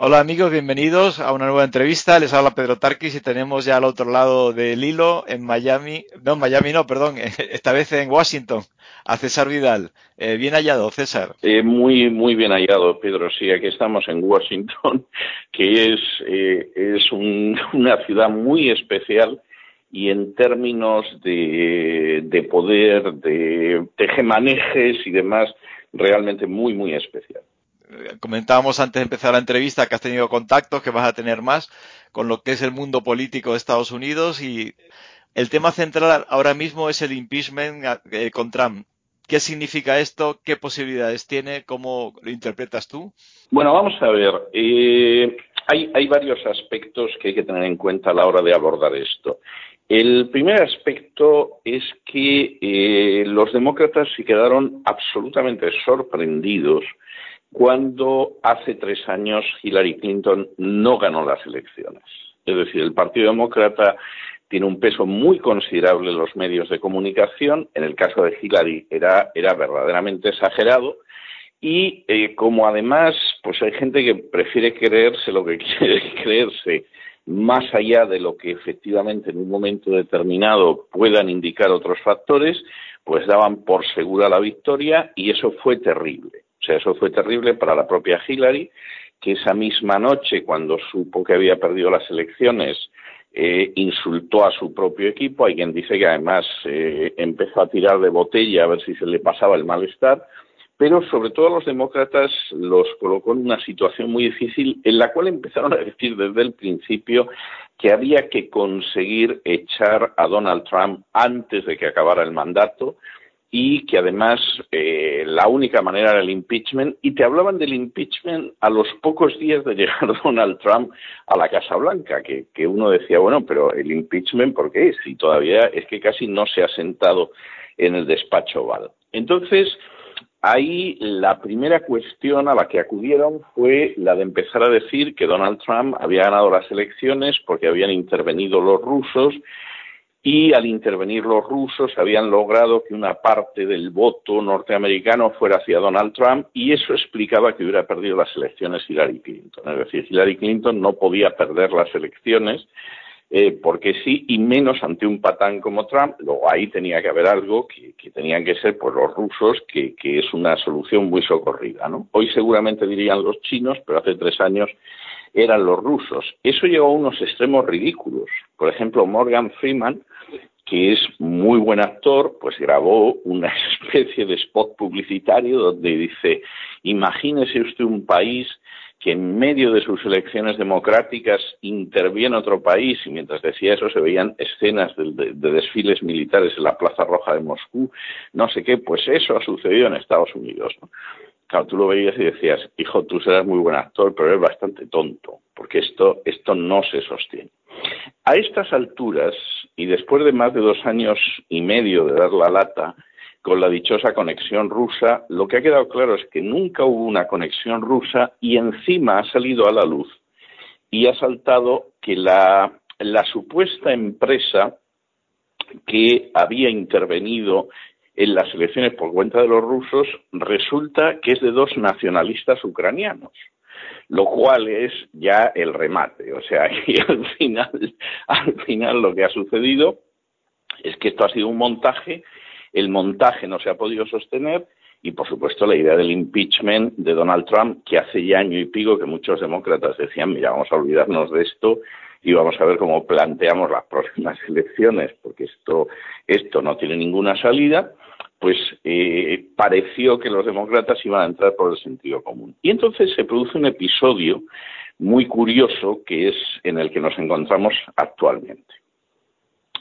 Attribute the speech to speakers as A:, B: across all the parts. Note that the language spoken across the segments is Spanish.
A: Hola amigos, bienvenidos a una nueva entrevista. Les habla Pedro Tarquis y tenemos ya al otro lado del hilo en Miami, no en Miami no, perdón, esta vez en Washington, a César Vidal. Eh, bien hallado, César.
B: Eh, muy, muy bien hallado, Pedro. Sí, aquí estamos en Washington, que es, eh, es una ciudad muy especial y en términos de, de poder, de tejemanejes y demás, realmente muy, muy especial
A: comentábamos antes de empezar la entrevista que has tenido contactos, que vas a tener más con lo que es el mundo político de Estados Unidos y el tema central ahora mismo es el impeachment eh, con Trump. ¿Qué significa esto? ¿Qué posibilidades tiene? ¿Cómo lo interpretas tú?
B: Bueno, vamos a ver. Eh, hay, hay, varios aspectos que hay que tener en cuenta a la hora de abordar esto. El primer aspecto es que eh, los demócratas se quedaron absolutamente sorprendidos cuando hace tres años Hillary Clinton no ganó las elecciones. Es decir, el Partido Demócrata tiene un peso muy considerable en los medios de comunicación. En el caso de Hillary era, era verdaderamente exagerado. Y eh, como además, pues hay gente que prefiere creerse lo que quiere creerse más allá de lo que efectivamente en un momento determinado puedan indicar otros factores, pues daban por segura la victoria y eso fue terrible. Sea, eso fue terrible para la propia Hillary, que esa misma noche, cuando supo que había perdido las elecciones, eh, insultó a su propio equipo. Hay quien dice que además eh, empezó a tirar de botella a ver si se le pasaba el malestar. Pero sobre todo a los demócratas los colocó en una situación muy difícil en la cual empezaron a decir desde el principio que había que conseguir echar a Donald Trump antes de que acabara el mandato y que además eh, la única manera era el impeachment y te hablaban del impeachment a los pocos días de llegar Donald Trump a la Casa Blanca, que, que uno decía, bueno, pero el impeachment, ¿por qué? Si todavía es que casi no se ha sentado en el despacho oval. Entonces, ahí la primera cuestión a la que acudieron fue la de empezar a decir que Donald Trump había ganado las elecciones porque habían intervenido los rusos y al intervenir los rusos habían logrado que una parte del voto norteamericano fuera hacia Donald Trump y eso explicaba que hubiera perdido las elecciones Hillary Clinton. Es decir, Hillary Clinton no podía perder las elecciones eh, porque sí, y menos ante un patán como Trump. Luego ahí tenía que haber algo que, tenían que ser por los rusos, que, que, es una solución muy socorrida. ¿no? Hoy seguramente dirían los chinos, pero hace tres años eran los rusos. Eso llegó a unos extremos ridículos. Por ejemplo, Morgan Freeman que es muy buen actor, pues grabó una especie de spot publicitario donde dice, imagínese usted un país que en medio de sus elecciones democráticas interviene otro país y mientras decía eso se veían escenas de, de, desfiles militares en la Plaza Roja de Moscú, no sé qué, pues eso ha sucedido en Estados Unidos. ¿no? Claro, tú lo veías y decías, hijo, tú serás muy buen actor, pero eres bastante tonto, porque esto, esto no se sostiene. A estas alturas, y después de más de dos años y medio de dar la lata, con la dichosa conexión rusa, lo que ha quedado claro es que nunca hubo una conexión rusa y encima ha salido a la luz y ha saltado que la, la supuesta empresa que había intervenido en las elecciones por cuenta de los rusos resulta que es de dos nacionalistas ucranianos, lo cual es ya el remate. O sea, y al final, al final lo que ha sucedido es que esto ha sido un montaje, el montaje no se ha podido sostener y por supuesto la idea del impeachment de Donald Trump, que hace ya año y pico que muchos demócratas decían, mira, vamos a olvidarnos de esto y vamos a ver cómo planteamos las próximas elecciones, porque esto, esto no tiene ninguna salida pues eh, pareció que los demócratas iban a entrar por el sentido común. Y entonces se produce un episodio muy curioso que es en el que nos encontramos actualmente.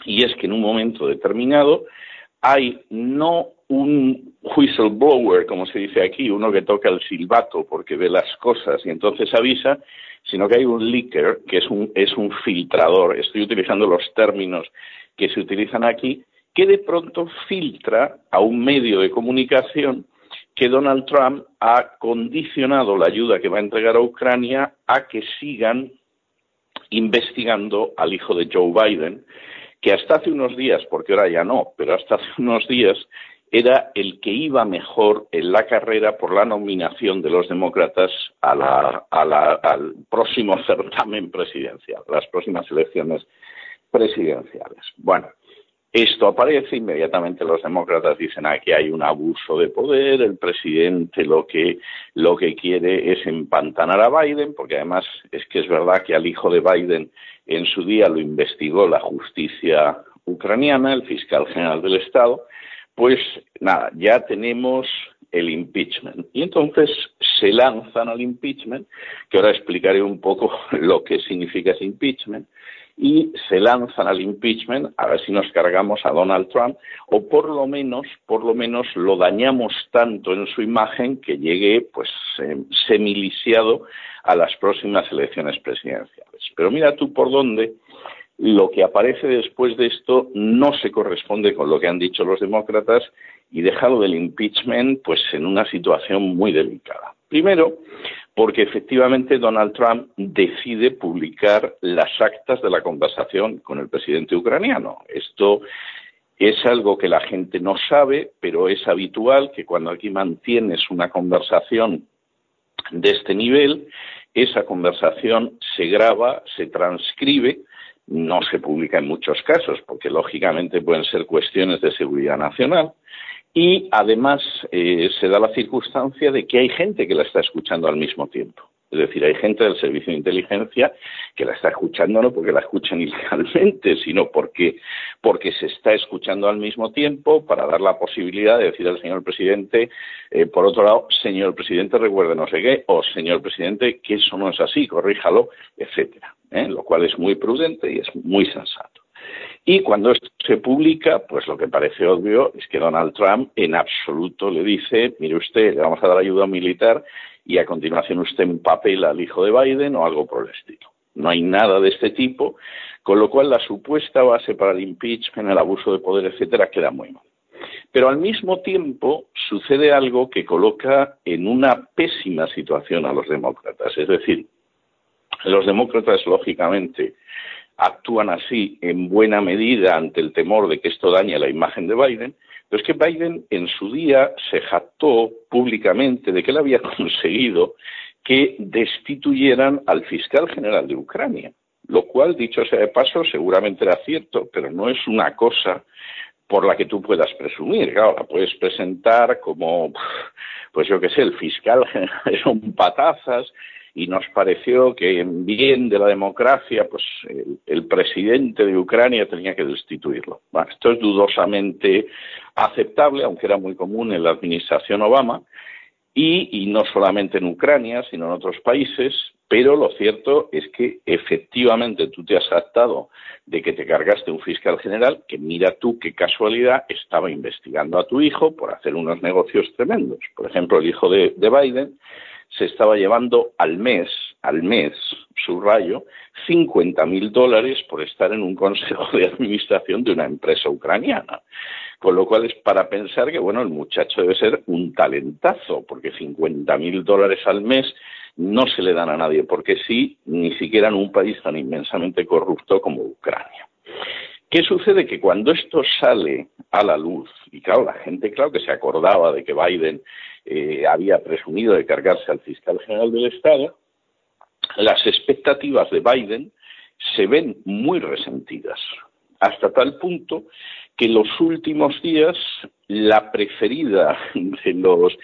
B: Y es que en un momento determinado hay no un whistleblower, como se dice aquí, uno que toca el silbato porque ve las cosas y entonces avisa, sino que hay un leaker, que es un, es un filtrador. Estoy utilizando los términos que se utilizan aquí, que de pronto filtra a un medio de comunicación que Donald Trump ha condicionado la ayuda que va a entregar a Ucrania a que sigan investigando al hijo de Joe Biden, que hasta hace unos días, porque ahora ya no, pero hasta hace unos días era el que iba mejor en la carrera por la nominación de los demócratas al próximo certamen presidencial, las próximas elecciones presidenciales. Bueno, esto aparece, inmediatamente los demócratas dicen aquí hay un abuso de poder, el presidente lo que, lo que quiere es empantanar a Biden, porque además es que es verdad que al hijo de Biden en su día lo investigó la justicia ucraniana, el fiscal general del Estado, pues nada, ya tenemos el impeachment. Y entonces se lanzan al impeachment, que ahora explicaré un poco lo que significa ese impeachment, y se lanzan al impeachment a ver si nos cargamos a Donald Trump o por lo menos, por lo menos lo dañamos tanto en su imagen que llegue pues eh, semilisiado a las próximas elecciones presidenciales. Pero mira tú por dónde lo que aparece después de esto no se corresponde con lo que han dicho los demócratas y deja lo del impeachment pues en una situación muy delicada. Primero, porque efectivamente Donald Trump decide publicar las actas de la conversación con el presidente ucraniano. Esto es algo que la gente no sabe, pero es habitual que cuando aquí mantienes una conversación de este nivel, esa conversación se graba, se transcribe no se publica en muchos casos, porque lógicamente pueden ser cuestiones de seguridad nacional. Y además eh, se da la circunstancia de que hay gente que la está escuchando al mismo tiempo. Es decir, hay gente del servicio de inteligencia que la está escuchando no porque la escuchan ilegalmente, sino porque, porque se está escuchando al mismo tiempo para dar la posibilidad de decir al señor presidente, eh, por otro lado, señor presidente, recuerde no sé qué, o señor presidente, que eso no es así, corríjalo, etcétera. ¿eh? lo cual es muy prudente y es muy sensato. Y cuando esto se publica, pues lo que parece obvio es que Donald Trump en absoluto le dice, mire usted, le vamos a dar ayuda militar y a continuación usted empapela al hijo de Biden o algo por el estilo. No hay nada de este tipo, con lo cual la supuesta base para el impeachment, el abuso de poder, etcétera, queda muy mal. Pero al mismo tiempo sucede algo que coloca en una pésima situación a los demócratas. Es decir, los demócratas, lógicamente, actúan así en buena medida ante el temor de que esto dañe la imagen de Biden, pero es que Biden en su día se jactó públicamente de que él había conseguido que destituyeran al fiscal general de Ucrania, lo cual, dicho sea de paso, seguramente era cierto, pero no es una cosa por la que tú puedas presumir. Claro, la puedes presentar como, pues yo qué sé, el fiscal general son patazas y nos pareció que en bien de la democracia, pues el, presidente de Ucrania tenía que destituirlo. esto es dudosamente aceptable, aunque era muy común en la administración Obama, y, no solamente en Ucrania, sino en otros países, pero lo cierto es que efectivamente tú te has adaptado de que te cargaste un fiscal general que mira tú qué casualidad estaba investigando a tu hijo por hacer unos negocios tremendos. Por ejemplo, el hijo de Biden se estaba llevando al mes, al mes, subrayo, 50 mil dólares por estar en un consejo de administración de una empresa ucraniana. Con lo cual es para pensar que, bueno, el muchacho debe ser un talentazo, porque 50 mil dólares al mes no se le dan a nadie, porque sí, ni siquiera en un país tan inmensamente corrupto como Ucrania. ¿Qué sucede? Que cuando esto sale a la luz, y claro, la gente, claro que se acordaba de que Biden eh, había presumido de cargarse al fiscal general del Estado, las expectativas de Biden se ven muy resentidas, hasta tal punto que los últimos días la preferida de los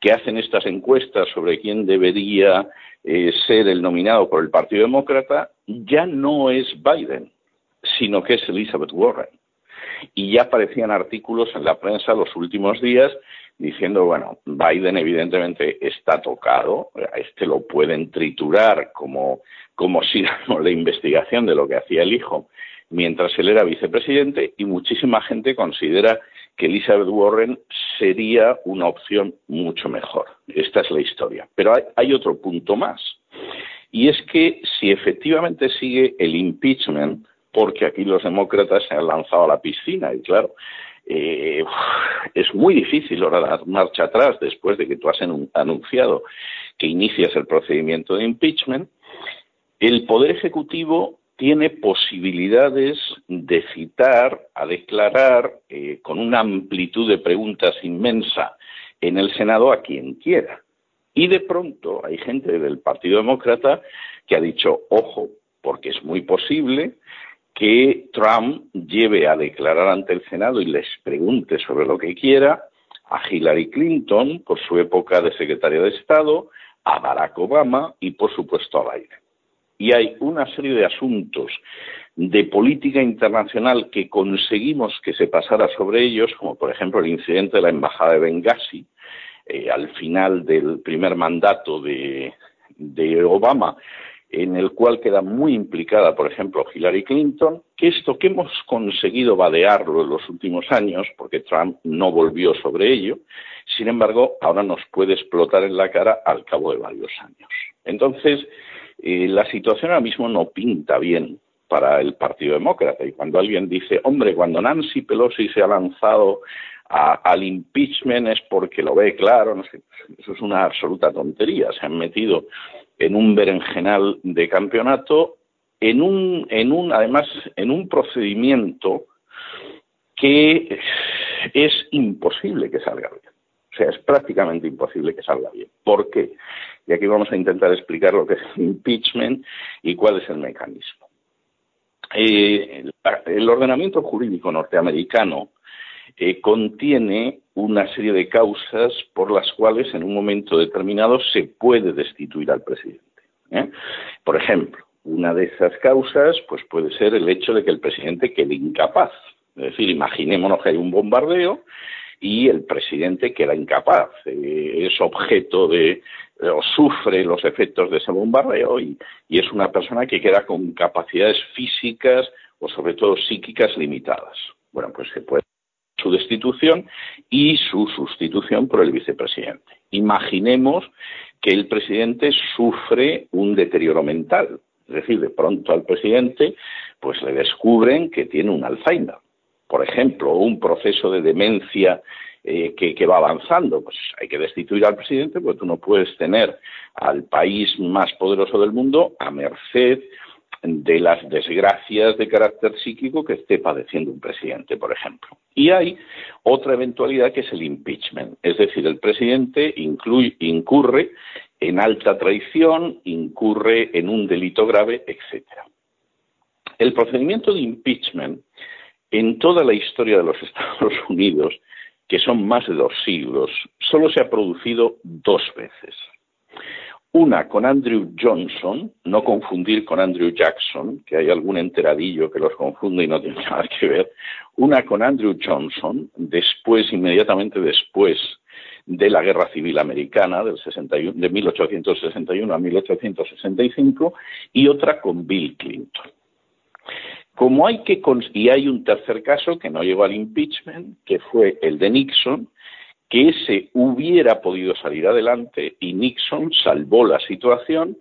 B: que hacen estas encuestas sobre quién debería eh, ser el nominado por el Partido Demócrata ya no es Biden, sino que es Elizabeth Warren. Y ya aparecían artículos en la prensa los últimos días diciendo, bueno, Biden evidentemente está tocado, a este lo pueden triturar como, como si la investigación de lo que hacía el hijo mientras él era vicepresidente y muchísima gente considera que Elizabeth Warren sería una opción mucho mejor. Esta es la historia. Pero hay, hay otro punto más. Y es que si efectivamente sigue el impeachment, porque aquí los demócratas se han lanzado a la piscina y claro, eh, es muy difícil ahora dar marcha atrás después de que tú has anunciado que inicias el procedimiento de impeachment. El Poder Ejecutivo tiene posibilidades de citar, a declarar, eh, con una amplitud de preguntas inmensa en el Senado a quien quiera. Y de pronto hay gente del Partido Demócrata que ha dicho, ojo, porque es muy posible que Trump lleve a declarar ante el Senado y les pregunte sobre lo que quiera a Hillary Clinton por su época de secretaria de Estado, a Barack Obama y por supuesto a Biden. Y hay una serie de asuntos de política internacional que conseguimos que se pasara sobre ellos, como por ejemplo el incidente de la embajada de Benghazi, eh, al final del primer mandato de, de Obama, en el cual queda muy implicada, por ejemplo, Hillary Clinton, que esto que hemos conseguido vadearlo en los últimos años, porque Trump no volvió sobre ello, sin embargo, ahora nos puede explotar en la cara al cabo de varios años. Entonces, eh, la situación ahora mismo no pinta bien para el Partido Demócrata. Y cuando alguien dice, hombre, cuando Nancy Pelosi se ha lanzado al impeachment es porque lo ve claro, no sé, eso es una absoluta tontería. Se han metido en un berenjenal de campeonato, en un, en un, además, en un procedimiento que es imposible que salga bien. O sea, es prácticamente imposible que salga bien. ¿Por qué? Y aquí vamos a intentar explicar lo que es el impeachment y cuál es el mecanismo. Eh, el ordenamiento jurídico norteamericano eh, contiene una serie de causas por las cuales en un momento determinado se puede destituir al presidente. ¿eh? Por ejemplo, una de esas causas pues puede ser el hecho de que el presidente quede incapaz. Es decir, imaginémonos que hay un bombardeo y el presidente queda incapaz, es objeto de o sufre los efectos de ese bombardeo y, es una persona que queda con capacidades físicas o sobre todo psíquicas limitadas. Bueno, pues se puede su destitución y su sustitución por el vicepresidente. Imaginemos que el presidente sufre un deterioro mental, es decir, de pronto al presidente pues le descubren que tiene un Alzheimer, por ejemplo, un proceso de demencia eh, que, va avanzando. Pues hay que destituir al presidente porque tú no puedes tener al país más poderoso del mundo a merced de las desgracias de carácter psíquico que esté padeciendo un presidente, por ejemplo. Y hay otra eventualidad que es el impeachment, es decir, el presidente incurre en alta traición, incurre en un delito grave, etcétera. El procedimiento de impeachment en toda la historia de los Estados Unidos que son más de dos siglos, solo se ha producido dos veces. Una con Andrew Johnson, no confundir con Andrew Jackson, que hay algún enteradillo que los confunde y no tiene nada que ver. Una con Andrew Johnson, después, inmediatamente después de la Guerra Civil Americana, del 61, de 1861 a 1865, y otra con Bill Clinton. Como hay que y hay un tercer caso que no llegó al impeachment, que fue el de Nixon, que ese hubiera podido salir adelante y Nixon salvó la situación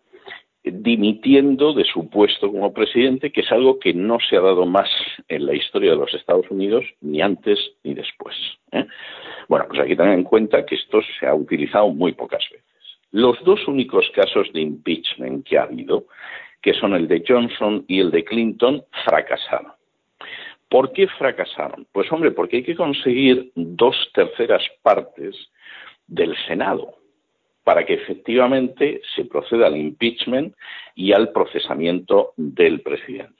B: dimitiendo de su puesto como presidente, que es algo que no se ha dado más en la historia de los Estados Unidos ni antes ni después. ¿eh? Bueno, pues hay que tener en cuenta que esto se ha utilizado muy pocas veces. Los dos únicos casos de impeachment que ha habido que son el de Johnson y el de Clinton, fracasaron. ¿Por qué fracasaron? Pues hombre, porque hay que conseguir dos terceras partes del Senado para que efectivamente se proceda al impeachment y al procesamiento del presidente.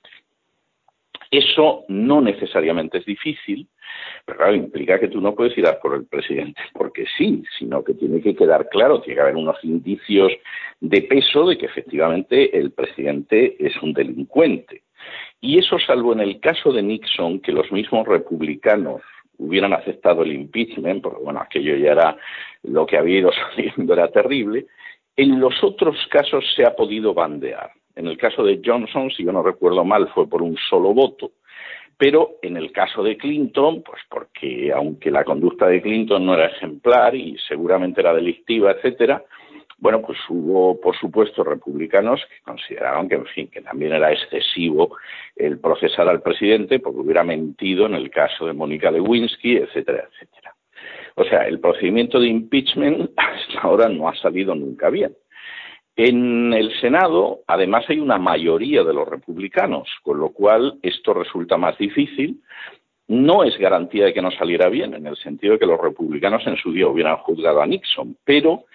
B: Eso no necesariamente es difícil, pero claro, implica que tú no puedes ir a por el presidente porque sí, sino que tiene que quedar claro, tiene que haber unos indicios de peso de que efectivamente el presidente es un delincuente. Y eso salvo en el caso de Nixon, que los mismos republicanos hubieran aceptado el impeachment, porque bueno, aquello ya era lo que había ido saliendo, era terrible, en los otros casos se ha podido bandear. En el caso de Johnson, si yo no recuerdo mal, fue por un solo voto. Pero en el caso de Clinton, pues porque aunque la conducta de Clinton no era ejemplar y seguramente era delictiva, etcétera, bueno, pues hubo, por supuesto, republicanos que consideraron que, en fin, que también era excesivo el procesar al presidente porque hubiera mentido en el caso de Mónica Lewinsky, etcétera, etcétera. O sea, el procedimiento de impeachment hasta ahora no ha salido nunca bien. En el Senado, además, hay una mayoría de los republicanos, con lo cual esto resulta más difícil. No es garantía de que no saliera bien, en el sentido de que los republicanos en su día hubieran juzgado a Nixon, pero,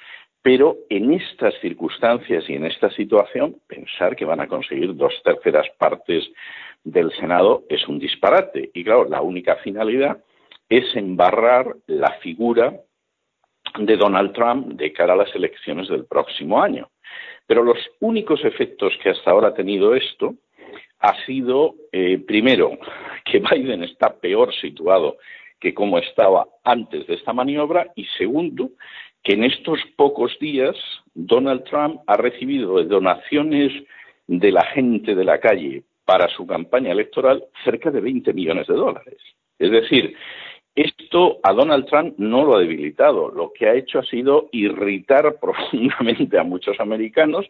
B: pero en estas circunstancias y en esta situación, pensar que van a conseguir dos terceras partes del Senado es un disparate. Y claro, la única finalidad es embarrar la figura de Donald Trump de cara a las elecciones del próximo año. Pero los únicos efectos que hasta ahora ha tenido esto ha sido, eh, primero, que Biden está peor situado que como estaba antes de esta maniobra y segundo, que en estos pocos días Donald Trump ha recibido donaciones de la gente de la calle para su campaña electoral cerca de 20 millones de dólares. Es decir, esto a Donald Trump no lo ha debilitado, lo que ha hecho ha sido irritar profundamente a muchos americanos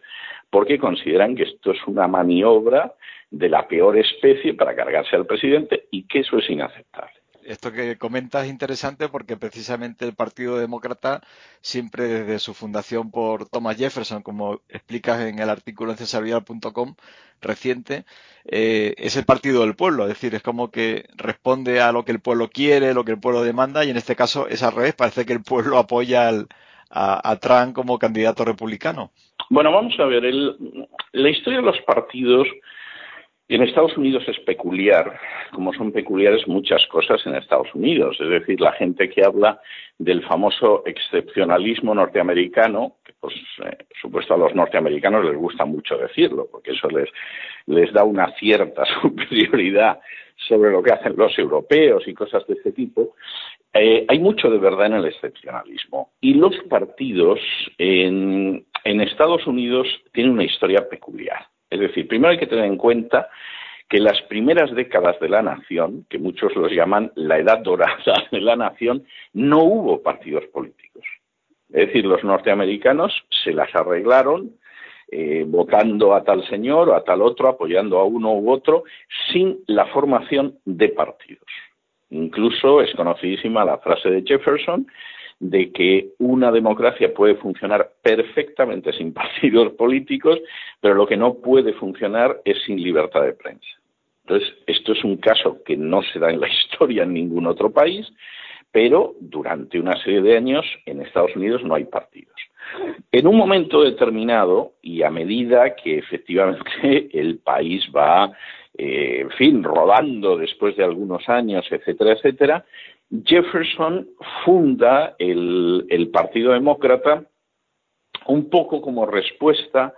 B: porque consideran que esto es una maniobra de la peor especie para cargarse al presidente y que eso es inaceptable
A: esto que comentas es interesante porque precisamente el Partido Demócrata, siempre desde su fundación por Thomas Jefferson, como explicas en el artículo en cesarvidal.com reciente, eh, es el partido del pueblo, es decir, es como que responde a lo que el pueblo quiere, lo que el pueblo demanda, y en este caso es al revés, parece que el pueblo apoya a, Trump como candidato republicano.
B: Bueno, vamos a ver, la historia de los partidos en Estados Unidos es peculiar, como son peculiares muchas cosas en Estados Unidos. Es decir, la gente que habla del famoso excepcionalismo norteamericano, que por eh, supuesto a los norteamericanos les gusta mucho decirlo, porque eso les, les da una cierta superioridad sobre lo que hacen los europeos y cosas de este tipo, eh, hay mucho de verdad en el excepcionalismo. Y los partidos en Estados Unidos tienen una historia peculiar. Es decir, primero hay que tener en cuenta que las primeras décadas de la nación, que muchos los llaman la edad dorada de la nación, no hubo partidos políticos. Es decir, los norteamericanos se las arreglaron eh, votando a tal señor o a tal otro, apoyando a uno u otro, sin la formación de partidos. Incluso es conocidísima la frase de Jefferson de que una democracia puede funcionar perfectamente sin partidos políticos, pero lo que no puede funcionar es sin libertad de prensa. Entonces, esto es un caso que no se da en la historia en ningún otro país, pero durante una serie de años en Estados Unidos no hay partidos. En un momento determinado, y a medida que efectivamente el país va, eh, en fin, rodando después de algunos años, etcétera, etcétera, Jefferson funda el, Partido Demócrata un poco como respuesta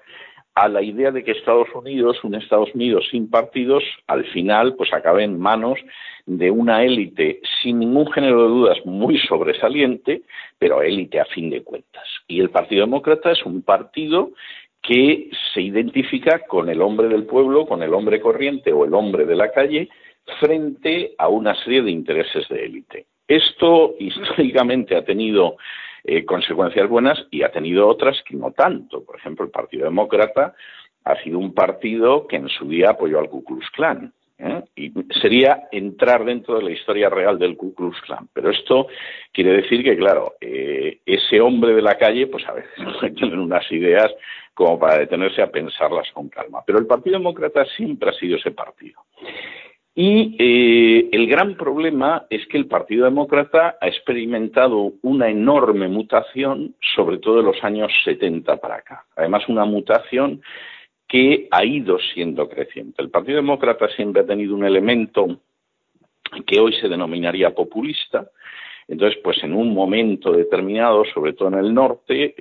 B: a la idea de que Estados Unidos, un Estados Unidos sin partidos, al final pues acabe en manos de una élite sin ningún género de dudas muy sobresaliente, pero élite a fin de cuentas. Y el Partido Demócrata es un partido que se identifica con el hombre del pueblo, con el hombre corriente o el hombre de la calle, frente a una serie de intereses de élite. Esto históricamente ha tenido eh, consecuencias buenas y ha tenido otras que no tanto. Por ejemplo, el Partido Demócrata ha sido un partido que en su día apoyó al Ku Klux Klan. ¿eh? Y sería entrar dentro de la historia real del Ku Klux Klan. Pero esto quiere decir que, claro, eh, ese hombre de la calle, pues a veces tiene unas ideas como para detenerse a pensarlas con calma. Pero el Partido Demócrata siempre ha sido ese partido. Y eh, el gran problema es que el Partido Demócrata ha experimentado una enorme mutación, sobre todo en los años 70 para acá. Además, una mutación que ha ido siendo creciente. El Partido Demócrata siempre ha tenido un elemento que hoy se denominaría populista, entonces, pues en un momento determinado, sobre todo en el norte,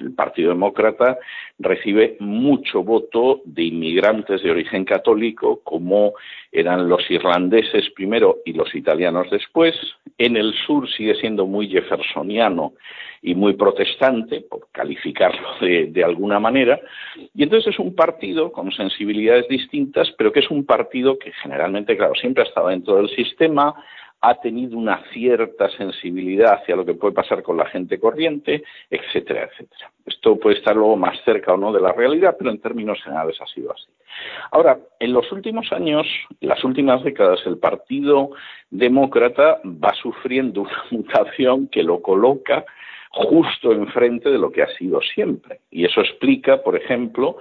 B: el Partido Demócrata recibe mucho voto de inmigrantes de origen católico, como eran los irlandeses primero y los italianos después. En el sur sigue siendo muy jeffersoniano y muy protestante, por calificarlo de, de alguna manera. Y entonces es un partido con sensibilidades distintas, pero que es un partido que generalmente, claro, siempre ha estado dentro del sistema, ha tenido una cierta sensibilidad hacia lo que puede pasar con la gente corriente, etcétera, etcétera. Esto puede estar luego más cerca o no de la realidad, pero en términos generales ha sido así. Ahora, en los últimos años, las últimas décadas, el Partido Demócrata va sufriendo una mutación que lo coloca justo enfrente de lo que ha sido siempre. Y eso explica, por ejemplo,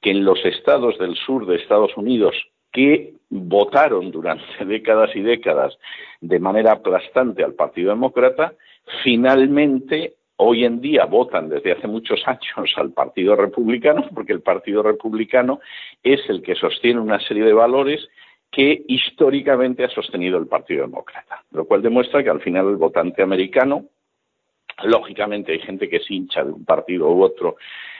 B: que en los estados del sur de Estados Unidos que votaron durante décadas y décadas de manera aplastante al Partido Demócrata, finalmente hoy en día votan desde hace muchos años al Partido Republicano, porque el Partido Republicano es el que sostiene una serie de valores que históricamente ha sostenido el Partido Demócrata, lo cual demuestra que al final el votante americano, lógicamente hay gente que se hincha de un partido u otro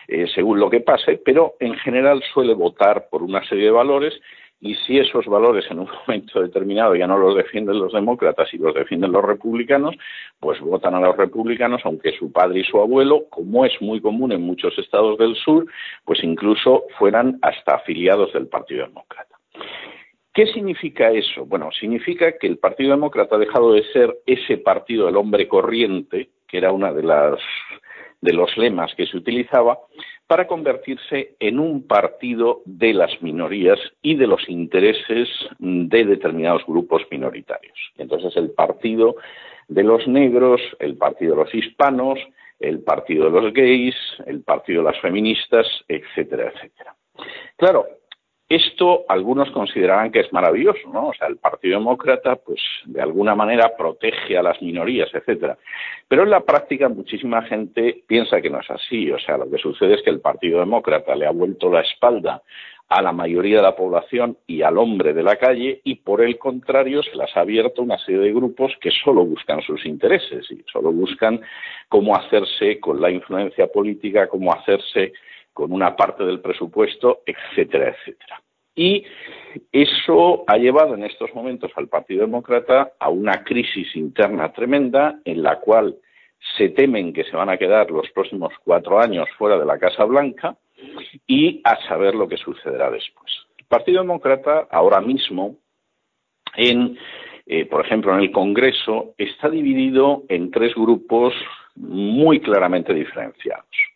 B: eh, según lo que pase, pero en general suele votar por una serie de valores y si esos valores en un momento determinado ya no los defienden los demócratas y los defienden los republicanos, pues votan a los republicanos, aunque su padre y su abuelo, como es muy común en muchos estados del sur, pues incluso fueran hasta afiliados del Partido Demócrata. ¿Qué significa eso? Bueno, significa que el Partido Demócrata ha dejado de ser ese partido del hombre corriente, que era una de las de los lemas que se utilizaba, para convertirse en un partido de las minorías y de los intereses de determinados grupos minoritarios. Entonces el partido de los negros, el partido de los hispanos, el partido de los gays, el partido de las feministas, etcétera, etcétera. Claro, esto algunos considerarán que es maravilloso, ¿no? O sea, el Partido Demócrata, pues, de alguna manera protege a las minorías, etcétera. Pero en la práctica muchísima gente piensa que no es así. O sea, lo que sucede es que el Partido Demócrata le ha vuelto la espalda a la mayoría de la población y al hombre de la calle y por el contrario se las ha abierto una serie de grupos que solo buscan sus intereses y solo buscan cómo hacerse con la influencia política, cómo hacerse con una parte del presupuesto, etcétera, etcétera. Y eso ha llevado en estos momentos al Partido Demócrata a una crisis interna tremenda en la cual se temen que se van a quedar los próximos cuatro años fuera de la Casa Blanca y a saber lo que sucederá después. El Partido Demócrata ahora mismo, en, eh, por ejemplo, en el Congreso, está dividido en tres grupos muy claramente diferenciados.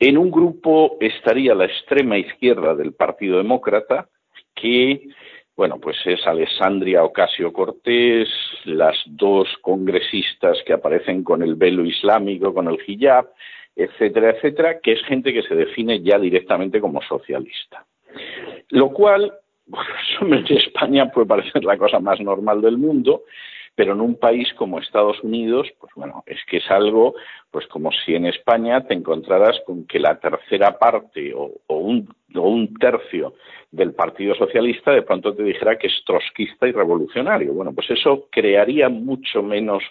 B: En un grupo estaría la extrema izquierda del Partido Demócrata, que, bueno, pues es Alessandria Ocasio Cortés, las dos congresistas que aparecen con el velo islámico, con el hijab, etcétera, etcétera, que es gente que se define ya directamente como socialista. Lo cual, en España puede parecer la cosa más normal del mundo, pero en un país como Estados Unidos, pues bueno, es que es algo, pues como si en España te encontraras con que la tercera parte o, un, tercio del Partido Socialista de pronto te dijera que es trotskista y revolucionario. Bueno, pues eso crearía mucho menos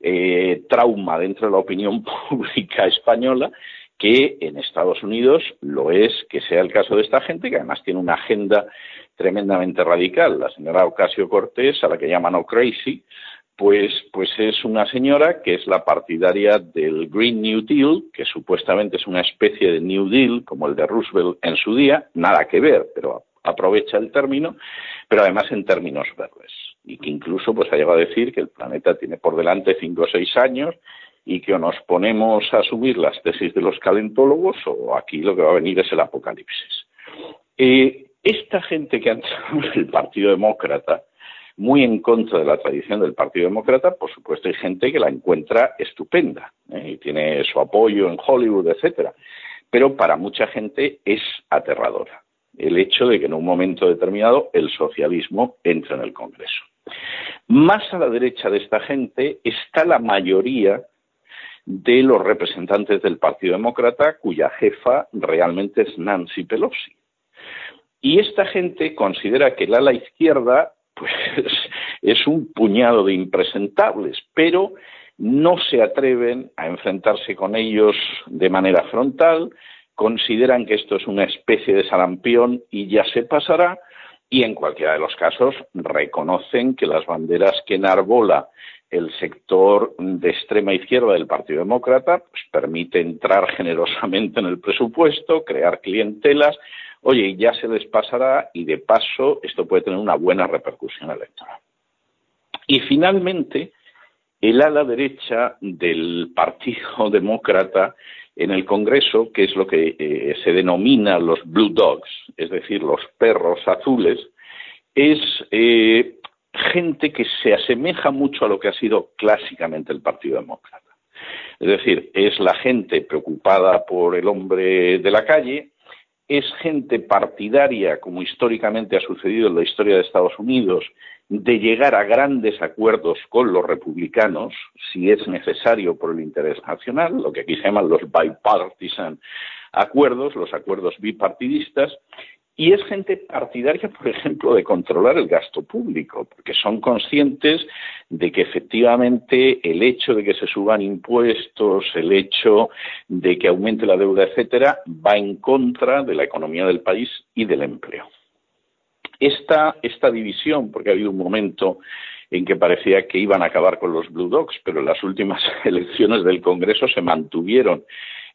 B: eh, trauma dentro de la opinión pública española que en Estados Unidos lo es que sea el caso de esta gente, que además tiene una agenda tremendamente radical. La señora Ocasio Cortés, a la que llaman O Crazy, pues, pues es una señora que es la partidaria del Green New Deal, que supuestamente es una especie de New Deal, como el de Roosevelt en su día, nada que ver, pero aprovecha el término, pero además en términos verdes. Y que incluso pues ha llegado a decir que el planeta tiene por delante cinco o seis años y que o nos ponemos a asumir las tesis de los calentólogos o aquí lo que va a venir es el apocalipsis. Eh, esta gente que ha entrado en el Partido Demócrata, muy en contra de la tradición del Partido Demócrata, por supuesto hay gente que la encuentra estupenda ¿eh? y tiene su apoyo en Hollywood, etcétera. Pero para mucha gente es aterradora el hecho de que en un momento determinado el socialismo entre en el Congreso. Más a la derecha de esta gente está la mayoría de los representantes del Partido Demócrata, cuya jefa realmente es Nancy Pelosi. Y esta gente considera que el ala izquierda pues, es un puñado de impresentables, pero no se atreven a enfrentarse con ellos de manera frontal, consideran que esto es una especie de sarampión y ya se pasará, y en cualquiera de los casos reconocen que las banderas que enarbola el sector de extrema izquierda del Partido Demócrata pues, permite entrar generosamente en el presupuesto, crear clientelas, oye, ya se les pasará y de paso esto puede tener una buena repercusión electoral. Y finalmente, el ala derecha del Partido Demócrata en el Congreso, que es lo que eh, se denomina los Blue Dogs, es decir, los perros azules, es eh, gente que se asemeja mucho a lo que ha sido clásicamente el Partido Demócrata. Es decir, es la gente preocupada por el hombre de la calle, es gente partidaria, como históricamente ha sucedido en la historia de Estados Unidos, de llegar a grandes acuerdos con los republicanos, si es necesario por el interés nacional, lo que aquí se llaman los bipartisan acuerdos, los acuerdos bipartidistas, y es gente partidaria, por ejemplo, de controlar el gasto público, porque son conscientes de que efectivamente el hecho de que se suban impuestos, el hecho de que aumente la deuda, etcétera, va en contra de la economía del país y del empleo. Esta, esta división, porque ha habido un momento en que parecía que iban a acabar con los Blue Dogs, pero en las últimas elecciones del Congreso se mantuvieron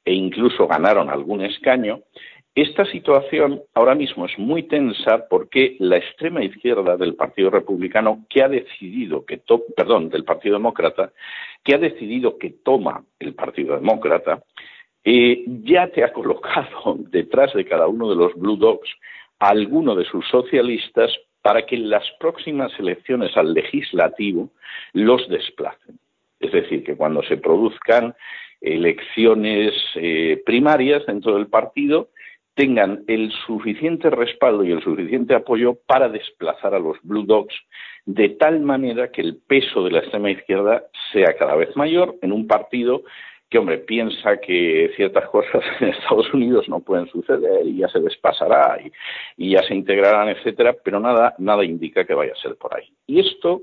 B: e incluso ganaron algún escaño, esta situación ahora mismo es muy tensa porque la extrema izquierda del Partido Republicano, que ha decidido que, perdón, del Partido Demócrata, que ha decidido que toma el Partido Demócrata, eh, ya te ha colocado detrás de cada uno de los Blue Dogs a alguno de sus socialistas para que en las próximas elecciones al legislativo los desplacen. Es decir, que cuando se produzcan elecciones eh, primarias dentro del partido, tengan el suficiente respaldo y el suficiente apoyo para desplazar a los Blue Dogs de tal manera que el peso de la extrema izquierda sea cada vez mayor en un partido que, hombre, piensa que ciertas cosas en Estados Unidos no pueden suceder y ya se despasará y, ya se integrarán, etcétera, pero nada, nada indica que vaya a ser por ahí. Y esto,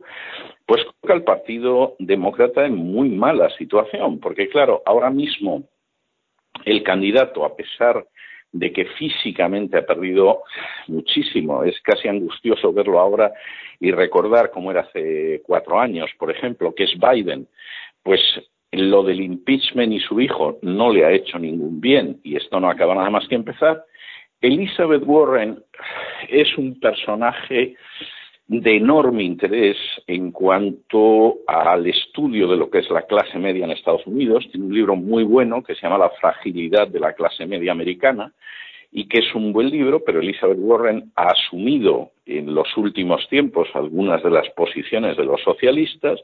B: pues, coloca al Partido Demócrata en muy mala situación, porque, claro, ahora mismo el candidato, a pesar que físicamente ha perdido muchísimo. Es casi angustioso verlo ahora y recordar cómo era hace cuatro años, por ejemplo, que es Biden. Pues lo del impeachment y su hijo no le ha hecho ningún bien y esto no acaba nada más que empezar. Elizabeth Warren es un personaje de enorme interés en cuanto al estudio de lo que es la clase media en Estados Unidos. Tiene un libro muy bueno que se llama La fragilidad de la clase media americana y que es un buen libro, pero Elizabeth Warren ha asumido en los últimos tiempos algunas de las posiciones de los socialistas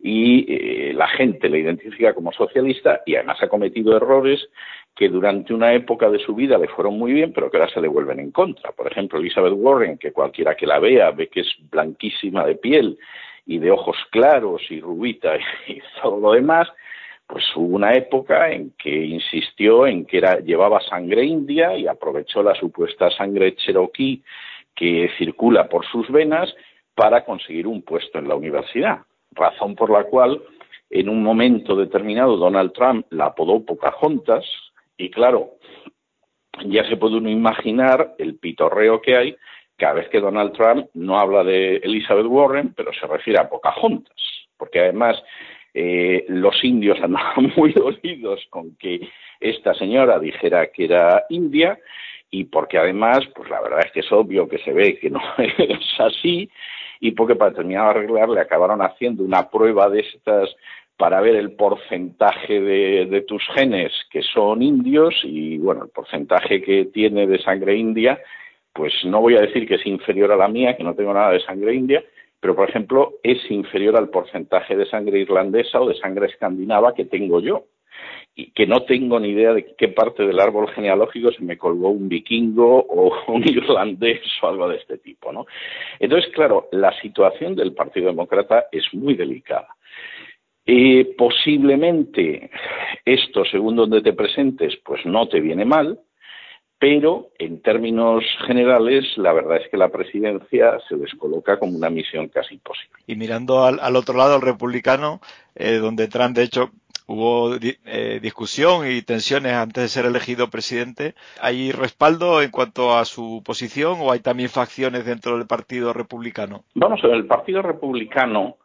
B: y eh, la gente le identifica como socialista y además ha cometido errores que durante una época de su vida le fueron muy bien, pero que ahora se le vuelven en contra. Por ejemplo, Elizabeth Warren, que cualquiera que la vea ve que es blanquísima de piel y de ojos claros y rubita y todo lo demás, pues hubo una época en que insistió en que era, llevaba sangre india y aprovechó la supuesta sangre cherokee que circula por sus venas para conseguir un puesto en la universidad razón por la cual en un momento determinado Donald Trump la apodó Pocahontas y claro, ya se puede uno imaginar el pitorreo que hay cada vez que Donald Trump no habla de Elizabeth Warren, pero se refiere a Pocahontas, porque además eh, los indios andaban muy dolidos con que esta señora dijera que era india y porque además, pues la verdad es que es obvio que se ve que no es así y porque para terminar de arreglar le acabaron haciendo una prueba de estas para ver el porcentaje de, tus genes que son indios y bueno, el porcentaje que tiene de sangre india, pues no voy a decir que es inferior a la mía, que no tengo nada de sangre india, pero por ejemplo es inferior al porcentaje de sangre irlandesa o de sangre escandinava que tengo yo y que no tengo ni idea de qué parte del árbol genealógico se me colgó un vikingo o un irlandés o algo de este tipo, ¿no? Entonces, claro, la situación del Partido Demócrata es muy delicada. Y posiblemente esto, según donde te presentes, pues no te viene mal, pero en términos generales la verdad es que la presidencia se descoloca como una misión casi imposible.
A: Y mirando al, otro lado, al republicano, eh, donde Trump de hecho hubo eh, discusión y tensiones antes de ser elegido presidente. ¿Hay respaldo en cuanto a su posición o hay también facciones dentro del Partido Republicano?
B: Vamos ver, el Partido Republicano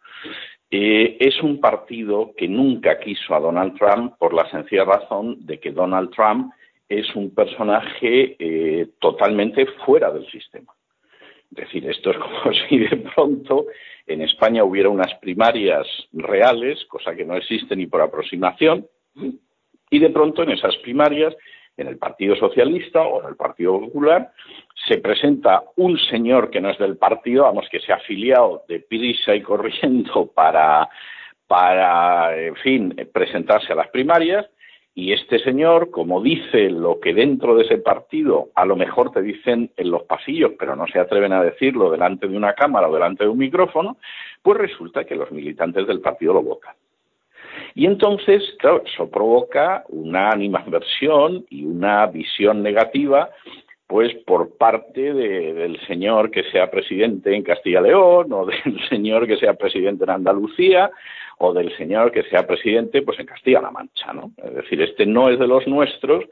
B: eh, es un partido que nunca quiso a Donald Trump por la sencilla razón de que Donald Trump es un personaje eh, totalmente fuera del sistema. Es decir, esto es como si de pronto en España hubiera unas primarias reales, cosa que no existe ni por aproximación, y de pronto en esas primarias, en el Partido Socialista o en el Partido Popular, se presenta un señor que no es del partido, vamos, que se ha afiliado de prisa y corriendo para, para, en fin, presentarse a las primarias y este señor, como dice lo que dentro de ese partido a lo mejor te dicen en los pasillos, pero no se atreven a decirlo delante de una cámara o delante de un micrófono, pues resulta que los militantes del partido lo votan. Y entonces, claro, eso provoca una animadversión y una visión negativa pues por parte del señor que sea presidente en Castilla y León o del señor que sea presidente en Andalucía o del señor que sea presidente pues en Castilla-La Mancha, ¿no? Es decir, este no es de los nuestros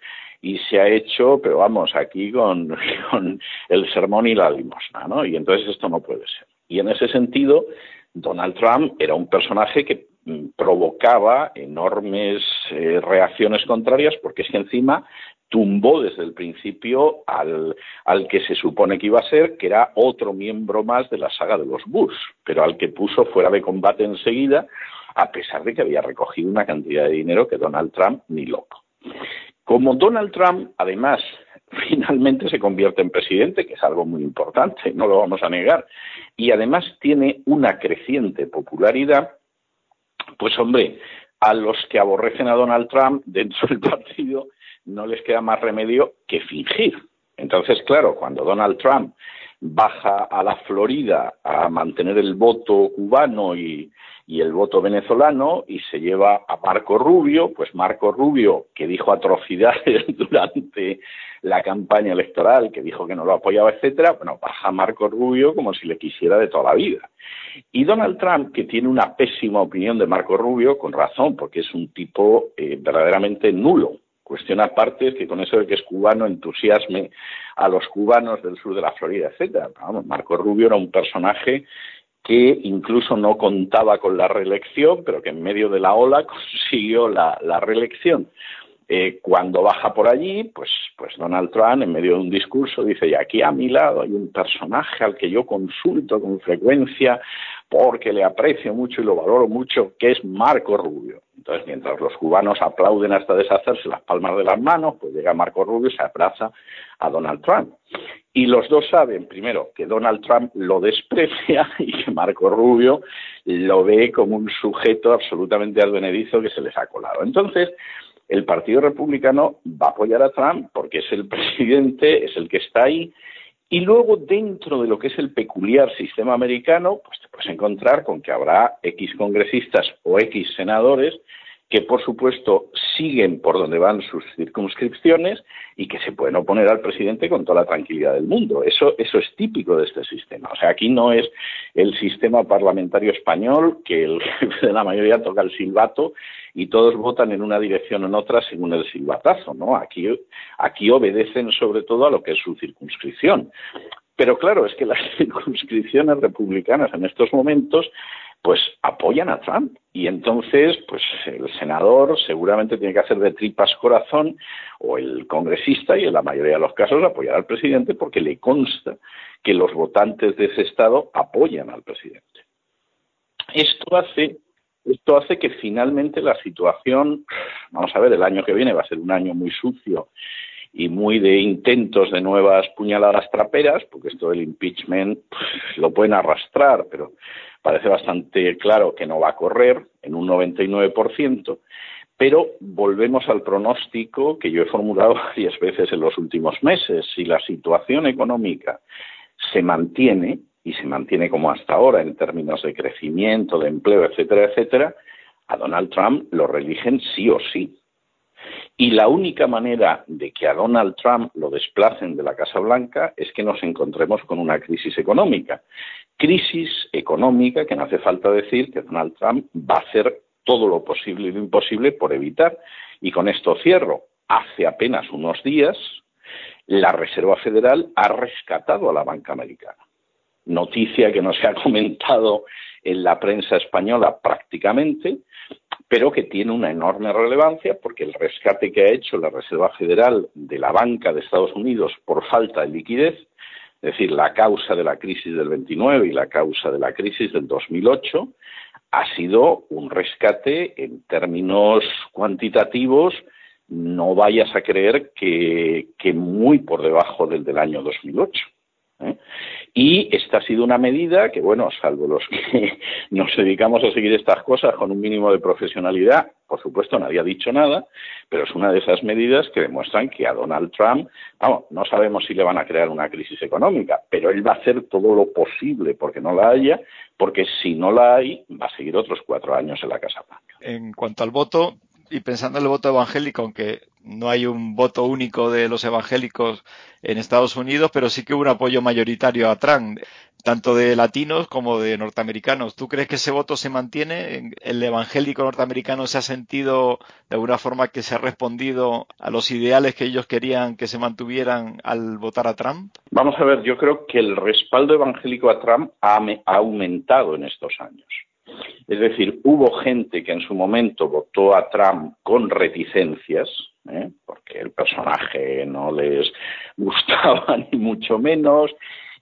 B: y se ha hecho, pero vamos, aquí con, el sermón y la limosna, ¿no? Y entonces esto no puede ser. Y en ese sentido, Donald Trump era un personaje que provocaba enormes eh, reacciones contrarias porque es que encima tumbó desde el principio al, al, que se supone que iba a ser, que era otro miembro más de la saga de los Bush, pero al que puso fuera de combate enseguida, a pesar de que había recogido una cantidad de dinero que Donald Trump ni loco. Como Donald Trump, además, finalmente se convierte en presidente, que es algo muy importante, no lo vamos a negar, y además tiene una creciente popularidad, pues hombre, a los que aborrecen a Donald Trump dentro del partido no les queda más remedio que fingir. Entonces, claro, cuando Donald Trump baja a la Florida a mantener el voto cubano y, el voto venezolano y se lleva a Marco Rubio, pues Marco Rubio, que dijo atrocidades durante la campaña electoral, que dijo que no lo apoyaba, etcétera, bueno, baja Marco Rubio como si le quisiera de toda la vida. Y Donald Trump, que tiene una pésima opinión de Marco Rubio, con razón, porque es un tipo eh, verdaderamente nulo, Cuestión aparte es que con eso de que es cubano entusiasme a los cubanos del sur de la Florida, etcétera. Marco Rubio era un personaje que incluso no contaba con la reelección, pero que en medio de la ola consiguió la, reelección. Eh, cuando baja por allí, pues, pues Donald Trump, en medio de un discurso, dice, y aquí a mi lado hay un personaje al que yo consulto con frecuencia porque le aprecio mucho y lo valoro mucho, que es Marco Rubio. Entonces, mientras los cubanos aplauden hasta deshacerse las palmas de las manos, pues llega Marco Rubio y se abraza a Donald Trump. Y los dos saben, primero, que Donald Trump lo desprecia y que Marco Rubio lo ve como un sujeto absolutamente advenedizo que se les ha colado. Entonces, el Partido Republicano va a apoyar a Trump porque es el presidente, es el que está ahí, y luego, dentro de lo que es el peculiar sistema americano, pues te puedes encontrar con que habrá X congresistas o X senadores que por supuesto siguen por donde van sus circunscripciones y que se pueden oponer al presidente con toda la tranquilidad del mundo. Eso, eso es típico de este sistema. O sea, aquí no es el sistema parlamentario español que el jefe de la mayoría toca el silbato y todos votan en una dirección o en otra según el silbatazo, ¿no? Aquí, aquí obedecen sobre todo a lo que es su circunscripción. Pero claro, es que las circunscripciones republicanas en estos momentos pues apoyan a Trump. Y entonces, pues el senador seguramente tiene que hacer de tripas corazón, o el congresista, y en la mayoría de los casos apoyar al presidente porque le consta que los votantes de ese estado apoyan al presidente. Esto hace, esto hace que finalmente la situación, vamos a ver, el año que viene va a ser un año muy sucio y muy de intentos de nuevas puñaladas traperas, porque esto del impeachment pues, lo pueden arrastrar, pero parece bastante claro que no va a correr en un 99%, pero volvemos al pronóstico que yo he formulado varias veces en los últimos meses. Si la situación económica se mantiene, y se mantiene como hasta ahora en términos de crecimiento, de empleo, etcétera, etcétera, a Donald Trump lo religen sí o sí. Y la única manera de que a Donald Trump lo desplacen de la Casa Blanca es que nos encontremos con una crisis económica crisis económica que no hace falta decir que Donald Trump va a hacer todo lo posible y lo imposible por evitar. Y con esto cierro. Hace apenas unos días, la Reserva Federal ha rescatado a la banca americana. Noticia que no se ha comentado en la prensa española prácticamente, pero que tiene una enorme relevancia porque el rescate que ha hecho la Reserva Federal de la banca de Estados Unidos por falta de liquidez es decir, la causa de la crisis del 29 y la causa de la crisis del 2008 ha sido un rescate en términos cuantitativos, no vayas a creer que, muy por debajo del del año 2008. ¿eh? Y esta ha sido una medida que, bueno, salvo los que nos dedicamos a seguir estas cosas con un mínimo de profesionalidad, por supuesto nadie ha dicho nada, pero es una de esas medidas que demuestran que a Donald Trump, vamos, no sabemos si le van a crear una crisis económica, pero él va a hacer todo lo posible porque no la haya, porque si no la hay, va a seguir otros cuatro años en la Casa Blanca.
A: En cuanto al voto, y pensando en el voto evangélico, aunque no hay un voto único de los evangélicos en Estados Unidos, pero sí que hubo un apoyo mayoritario a Trump, tanto de latinos como de norteamericanos. ¿Tú crees que ese voto se mantiene? ¿El evangélico norteamericano se ha sentido de alguna forma que se ha respondido a los ideales que ellos querían que se mantuvieran al votar a Trump?
B: Vamos a ver, yo creo que el respaldo evangélico a Trump ha aumentado en estos años. Es decir, hubo gente que en su momento votó a Trump con reticencias, ¿eh? porque el personaje no les gustaba ni mucho menos,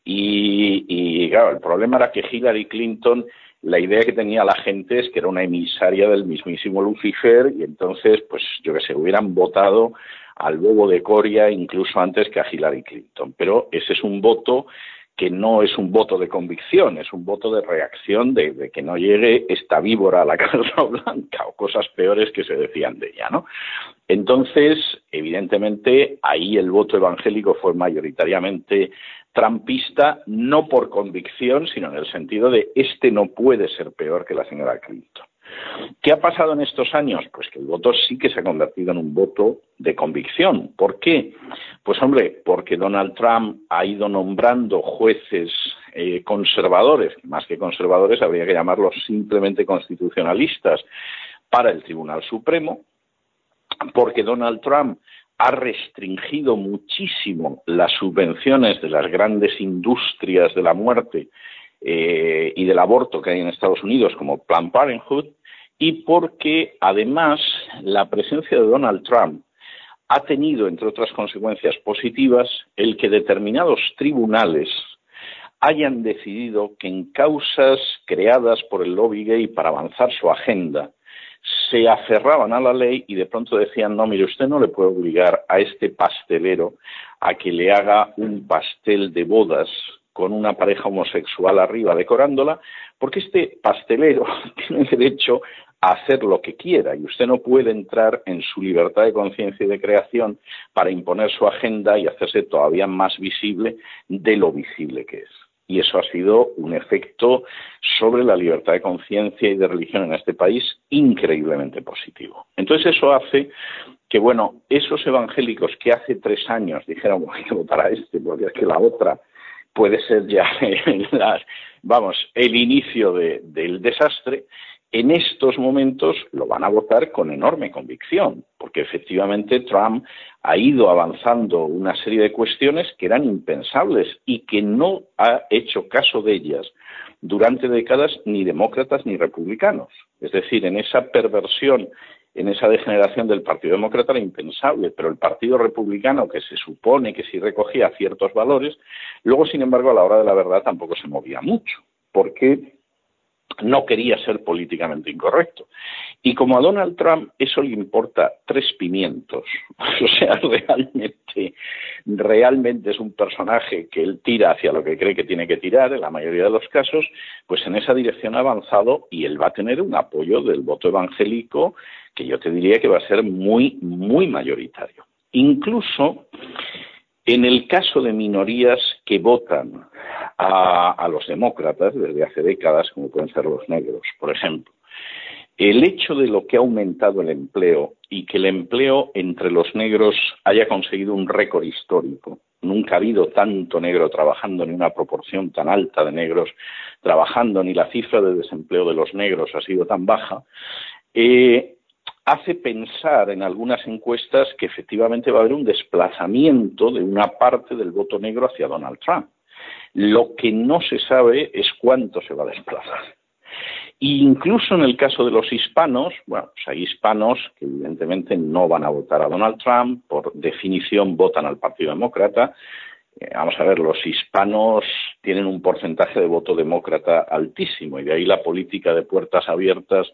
B: y, y claro, el problema era que Hillary Clinton la idea que tenía la gente es que era una emisaria del mismísimo Lucifer y entonces, pues yo que sé, hubieran votado al bobo de Coria incluso antes que a Hillary Clinton. Pero ese es un voto que no es un voto de convicción, es un voto de reacción de, que no llegue esta víbora a la Casa Blanca o cosas peores que se decían de ella, ¿no? Entonces, evidentemente, ahí el voto evangélico fue mayoritariamente trampista, no por convicción, sino en el sentido de este no puede ser peor que la señora Clinton. ¿Qué ha pasado en estos años? Pues que el voto sí que se ha convertido en un voto de convicción. ¿Por qué? Pues hombre, porque Donald Trump ha ido nombrando jueces eh, conservadores, más que conservadores habría que llamarlos simplemente constitucionalistas, para el Tribunal Supremo, porque Donald Trump ha restringido muchísimo las subvenciones de las grandes industrias de la muerte eh, y del aborto que hay en Estados Unidos, como Planned Parenthood, y porque además la presencia de Donald Trump ha tenido, entre otras consecuencias positivas, el que determinados tribunales hayan decidido que en causas creadas por el lobby gay para avanzar su agenda, se aferraban a la ley y de pronto decían, no, mire, usted no le puede obligar a este pastelero a que le haga un pastel de bodas con una pareja homosexual arriba decorándola, porque este pastelero tiene derecho hacer lo que quiera y usted no puede entrar en su libertad de conciencia y de creación para imponer su agenda y hacerse todavía más visible de lo visible que es. Y eso ha sido un efecto sobre la libertad de conciencia y de religión en este país increíblemente positivo. Entonces eso hace que, bueno, esos evangélicos que hace tres años dijeron, hay que votar a este porque es que la otra puede ser ya, vamos, el inicio del desastre, en estos momentos lo van a votar con enorme convicción, porque efectivamente Trump ha ido avanzando una serie de cuestiones que eran impensables y que no ha hecho caso de ellas durante décadas ni demócratas ni republicanos. Es decir, en esa perversión, en esa degeneración del Partido Demócrata era impensable, pero el Partido Republicano, que se supone que sí recogía ciertos valores, luego, sin embargo, a la hora de la verdad tampoco se movía mucho, porque no quería ser políticamente incorrecto. Y como a Donald Trump eso le importa tres pimientos, o sea, realmente, realmente es un personaje que él tira hacia lo que cree que tiene que tirar, en la mayoría de los casos, pues en esa dirección ha avanzado y él va a tener un apoyo del voto evangélico que yo te diría que va a ser muy, muy mayoritario. Incluso en el caso de minorías que votan a, los demócratas desde hace décadas, como pueden ser los negros, por ejemplo, el hecho de lo que ha aumentado el empleo y que el empleo entre los negros haya conseguido un récord histórico. Nunca ha habido tanto negro trabajando, ni una proporción tan alta de negros trabajando, ni la cifra de desempleo de los negros ha sido tan baja. Eh, hace pensar en algunas encuestas que efectivamente va a haber un desplazamiento de una parte del voto negro hacia Donald Trump. Lo que no se sabe es cuánto se va a desplazar. E incluso en el caso de los hispanos, bueno, pues hay hispanos que evidentemente no van a votar a Donald Trump, por definición votan al Partido Demócrata. Eh, vamos a ver, los hispanos tienen un porcentaje de voto demócrata altísimo y de ahí la política de puertas abiertas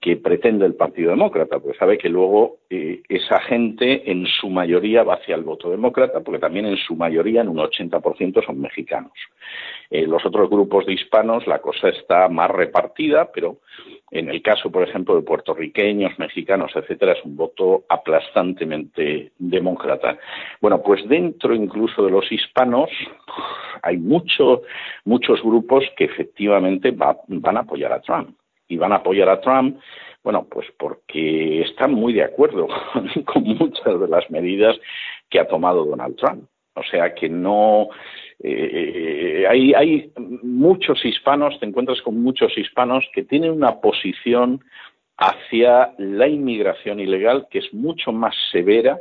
B: que pretende el Partido Demócrata, porque sabe que luego eh, esa gente en su mayoría va hacia el voto demócrata, porque también en su mayoría, en un 80% son mexicanos. Eh, los otros grupos de hispanos la cosa está más repartida, pero en el caso, por ejemplo, de puertorriqueños, mexicanos, etcétera, es un voto aplastantemente demócrata. Bueno, pues dentro incluso de los hispanos hay mucho, muchos grupos que efectivamente van a apoyar a Trump y van a apoyar a Trump, bueno, pues porque están muy de acuerdo con, muchas de las medidas que ha tomado Donald Trump. O sea que no eh, hay, hay muchos hispanos, te encuentras con muchos hispanos que tienen una posición hacia la inmigración ilegal que es mucho más severa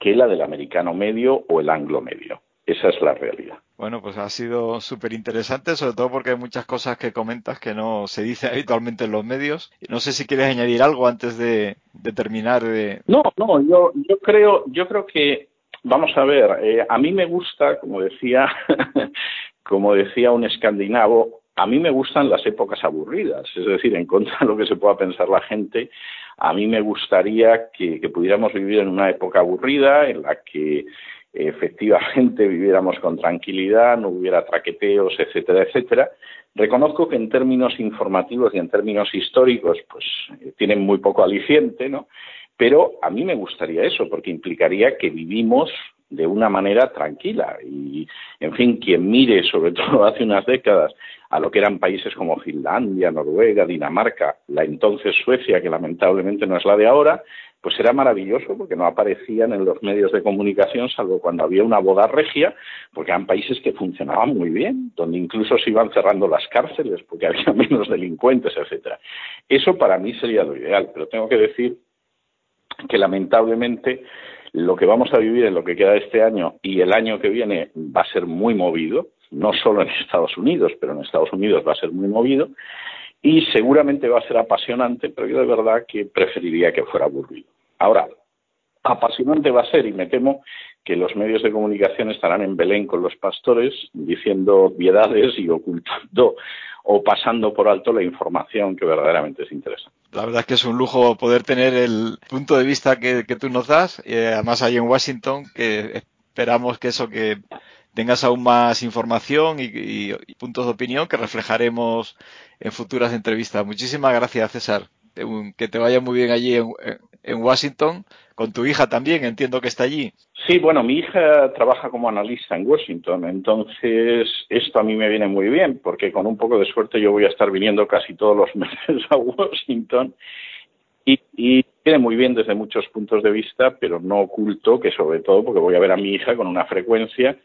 B: que la del americano medio o el anglo medio. Esa es la realidad.
A: Bueno, pues ha sido súper interesante, sobre todo porque hay muchas cosas que comentas que no se dice habitualmente en los medios. No sé si quieres añadir algo antes de, terminar. De...
B: No, no, yo, yo creo, yo creo que vamos a ver. Eh, a mí me gusta, como decía, como decía un escandinavo, a mí me gustan las épocas aburridas, es decir, en contra de lo que se pueda pensar la gente. A mí me gustaría que pudiéramos vivir en una época aburrida en la que efectivamente viviéramos con tranquilidad, no hubiera traqueteos, etcétera, etcétera. Reconozco que en términos informativos y en términos históricos, pues eh, tienen muy poco aliciente, ¿no? Pero a mí me gustaría eso, porque implicaría que vivimos de una manera tranquila. Y, en fin, quien mire, sobre todo hace unas décadas, a lo que eran países como Finlandia, Noruega, Dinamarca, la entonces Suecia, que lamentablemente no es la de ahora, pues era maravilloso porque no aparecían en los medios de comunicación salvo cuando había una boda regia, porque eran países que funcionaban muy bien, donde incluso se iban cerrando las cárceles porque había menos delincuentes, etcétera. Eso para mí sería lo ideal, pero tengo que decir que lamentablemente lo que vamos a vivir en lo que queda este año y el año que viene va a ser muy movido, no solo en Estados Unidos, pero en Estados Unidos va a ser muy movido, y seguramente va a ser apasionante, pero yo de verdad que preferiría que fuera aburrido. Ahora, apasionante va a ser, y me temo que los medios de comunicación estarán en Belén con los pastores diciendo obviedades y ocultando o pasando por alto la información que verdaderamente es interesante.
A: La verdad es que es un lujo poder tener el punto de vista que, tú nos das, y además ahí en Washington, que esperamos que eso que tengas aún más información y, puntos de opinión que reflejaremos en futuras entrevistas. Muchísimas gracias, César. Que te vaya muy bien allí en, Washington, con tu hija también, entiendo que está allí.
B: Sí, bueno, mi hija trabaja como analista en Washington, entonces esto a mí me viene muy bien, porque con un poco de suerte yo voy a estar viniendo casi todos los meses a Washington y, y viene muy bien desde muchos puntos de vista, pero no oculto que sobre todo porque voy a ver a mi hija con una frecuencia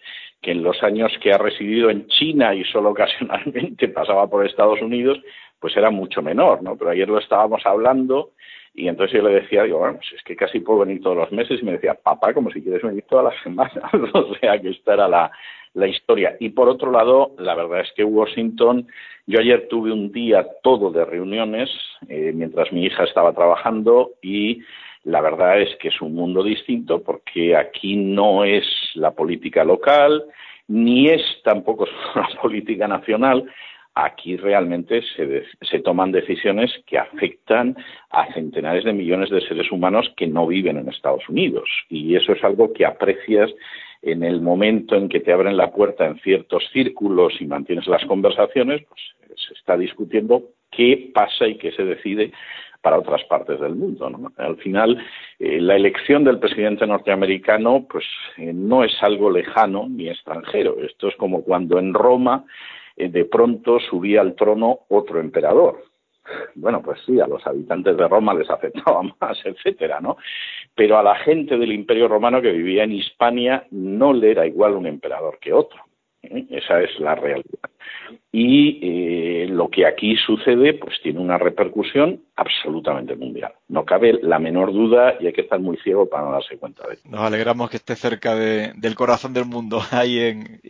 B: que en los años que ha residido en China y solo ocasionalmente pasaba por Estados Unidos, pues era mucho menor, ¿no? Pero ayer lo estábamos hablando y entonces yo le decía, digo, bueno, pues es que casi puedo venir todos los meses y me decía, papá, como si quieres venir todas las semanas. o sea que esta era la, la historia. Y por otro lado, la verdad es que Washington, yo ayer tuve un día todo de reuniones eh, mientras mi hija estaba trabajando y la verdad es que es un mundo distinto porque aquí no es la política local, ni es tampoco la política nacional. Aquí realmente se, se, toman decisiones que afectan a centenares de millones de seres humanos que no viven en Estados Unidos. Y eso es algo que aprecias en el momento en que te abren la puerta en ciertos círculos y mantienes las conversaciones, pues se está discutiendo qué pasa y qué se decide para otras partes del mundo. Al final, eh, la elección del presidente norteamericano pues eh, no es algo lejano ni extranjero. Esto es como cuando en Roma eh, de pronto subía al trono otro emperador. Bueno, pues sí, a los habitantes de Roma les afectaba más, etcétera, ¿no? Pero a la gente del Imperio Romano que vivía en Hispania no le era igual un emperador que otro. Esa es la realidad. Y eh, lo que aquí sucede, pues tiene una repercusión absolutamente mundial. No cabe la menor duda y hay que estar muy ciego para no darse cuenta de
A: eso. Nos alegramos que esté cerca del corazón del mundo ahí en,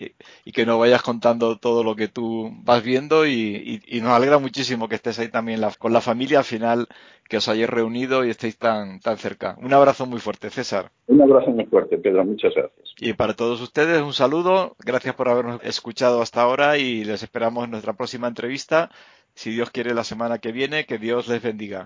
A: y, que nos vayas contando todo lo que tú vas viendo y, nos alegra muchísimo que estés ahí también con la familia al final que os hayáis reunido y estéis tan, tan cerca. Un abrazo muy fuerte, César.
B: Un abrazo muy fuerte, Pedro. Muchas gracias.
A: Y para todos ustedes, un saludo. Gracias por habernos escuchado hasta ahora y les esperamos en nuestra próxima entrevista. Si Dios quiere la semana que viene, que Dios les bendiga.